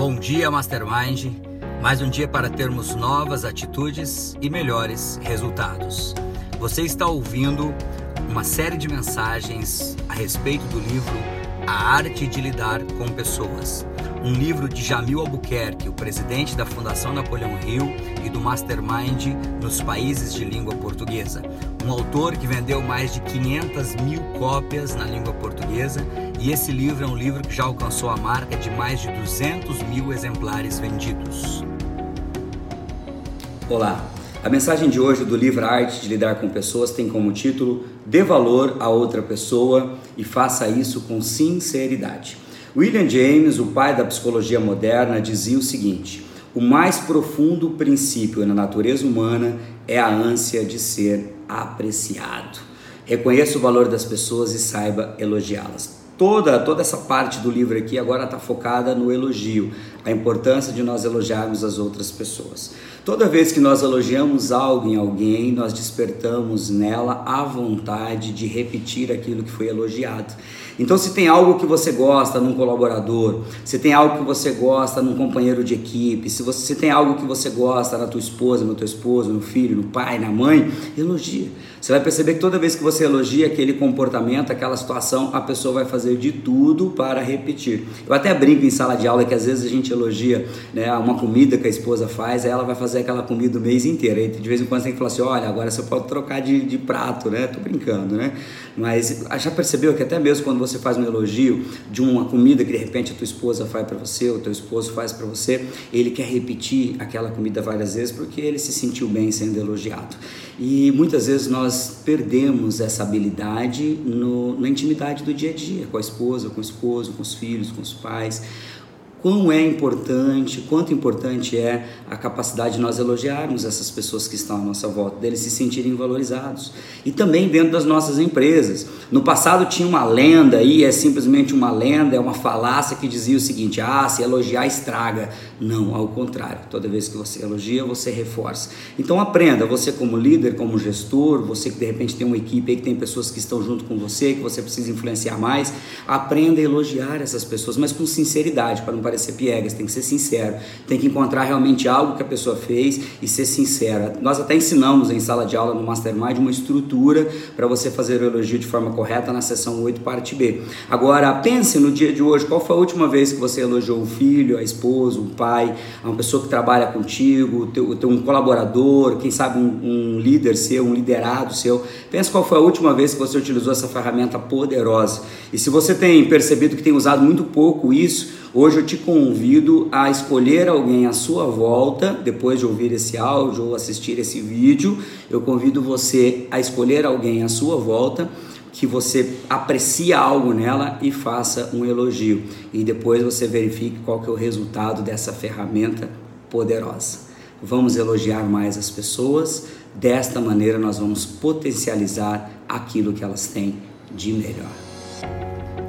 Bom dia, Mastermind. Mais um dia para termos novas atitudes e melhores resultados. Você está ouvindo uma série de mensagens a respeito do livro A Arte de Lidar com Pessoas. Um livro de Jamil Albuquerque, o presidente da Fundação Napoleão Hill e do Mastermind nos países de língua portuguesa. Um autor que vendeu mais de 500 mil cópias na língua portuguesa e esse livro é um livro que já alcançou a marca de mais de 200 mil exemplares vendidos. Olá, a mensagem de hoje do livro Arte de Lidar com Pessoas tem como título Dê valor a outra pessoa e faça isso com sinceridade. William James, o pai da psicologia moderna, dizia o seguinte: o mais profundo princípio na natureza humana é a ânsia de ser apreciado. Reconheça o valor das pessoas e saiba elogiá-las toda, toda essa parte do livro aqui agora está focada no elogio, a importância de nós elogiarmos as outras pessoas. Toda vez que nós elogiamos algo em alguém, nós despertamos nela a vontade de repetir aquilo que foi elogiado. Então, se tem algo que você gosta num colaborador, se tem algo que você gosta num companheiro de equipe, se você se tem algo que você gosta na tua esposa, no teu esposo, no filho, no pai, na mãe, elogia. Você vai perceber que toda vez que você elogia aquele comportamento, aquela situação, a pessoa vai fazer de tudo para repetir. Eu até brinco em sala de aula que às vezes a gente elogia né, uma comida que a esposa faz, aí ela vai fazer aquela comida o mês inteiro. Aí de vez em quando você tem que falar assim: olha, agora você pode trocar de, de prato, né? Tô brincando, né? Mas já percebeu que até mesmo quando você faz um elogio de uma comida que de repente a tua esposa faz para você, ou teu esposo faz para você, ele quer repetir aquela comida várias vezes porque ele se sentiu bem sendo elogiado. E muitas vezes nós perdemos essa habilidade no, na intimidade do dia a dia, com a esposa, com o esposo, com os filhos, com os pais quão é importante, quanto importante é a capacidade de nós elogiarmos essas pessoas que estão à nossa volta, deles se sentirem valorizados. E também dentro das nossas empresas. No passado tinha uma lenda e é simplesmente uma lenda, é uma falácia que dizia o seguinte: ah, se elogiar estraga. Não, ao contrário. Toda vez que você elogia, você reforça. Então aprenda, você como líder, como gestor, você que de repente tem uma equipe aí que tem pessoas que estão junto com você, que você precisa influenciar mais, aprenda a elogiar essas pessoas, mas com sinceridade, para não parecer piegas, tem que ser sincero, tem que encontrar realmente algo que a pessoa fez e ser sincera. Nós até ensinamos em sala de aula no Mastermind uma estrutura para você fazer o elogio de forma correta na sessão 8, parte B. Agora, pense no dia de hoje, qual foi a última vez que você elogiou o filho, a esposa, o pai, uma pessoa que trabalha contigo, teu, teu um colaborador, quem sabe um, um líder seu, um liderado seu. Pense qual foi a última vez que você utilizou essa ferramenta poderosa. E se você tem percebido que tem usado muito pouco isso, Hoje eu te convido a escolher alguém à sua volta, depois de ouvir esse áudio ou assistir esse vídeo, eu convido você a escolher alguém à sua volta que você aprecia algo nela e faça um elogio. E depois você verifique qual que é o resultado dessa ferramenta poderosa. Vamos elogiar mais as pessoas, desta maneira nós vamos potencializar aquilo que elas têm de melhor.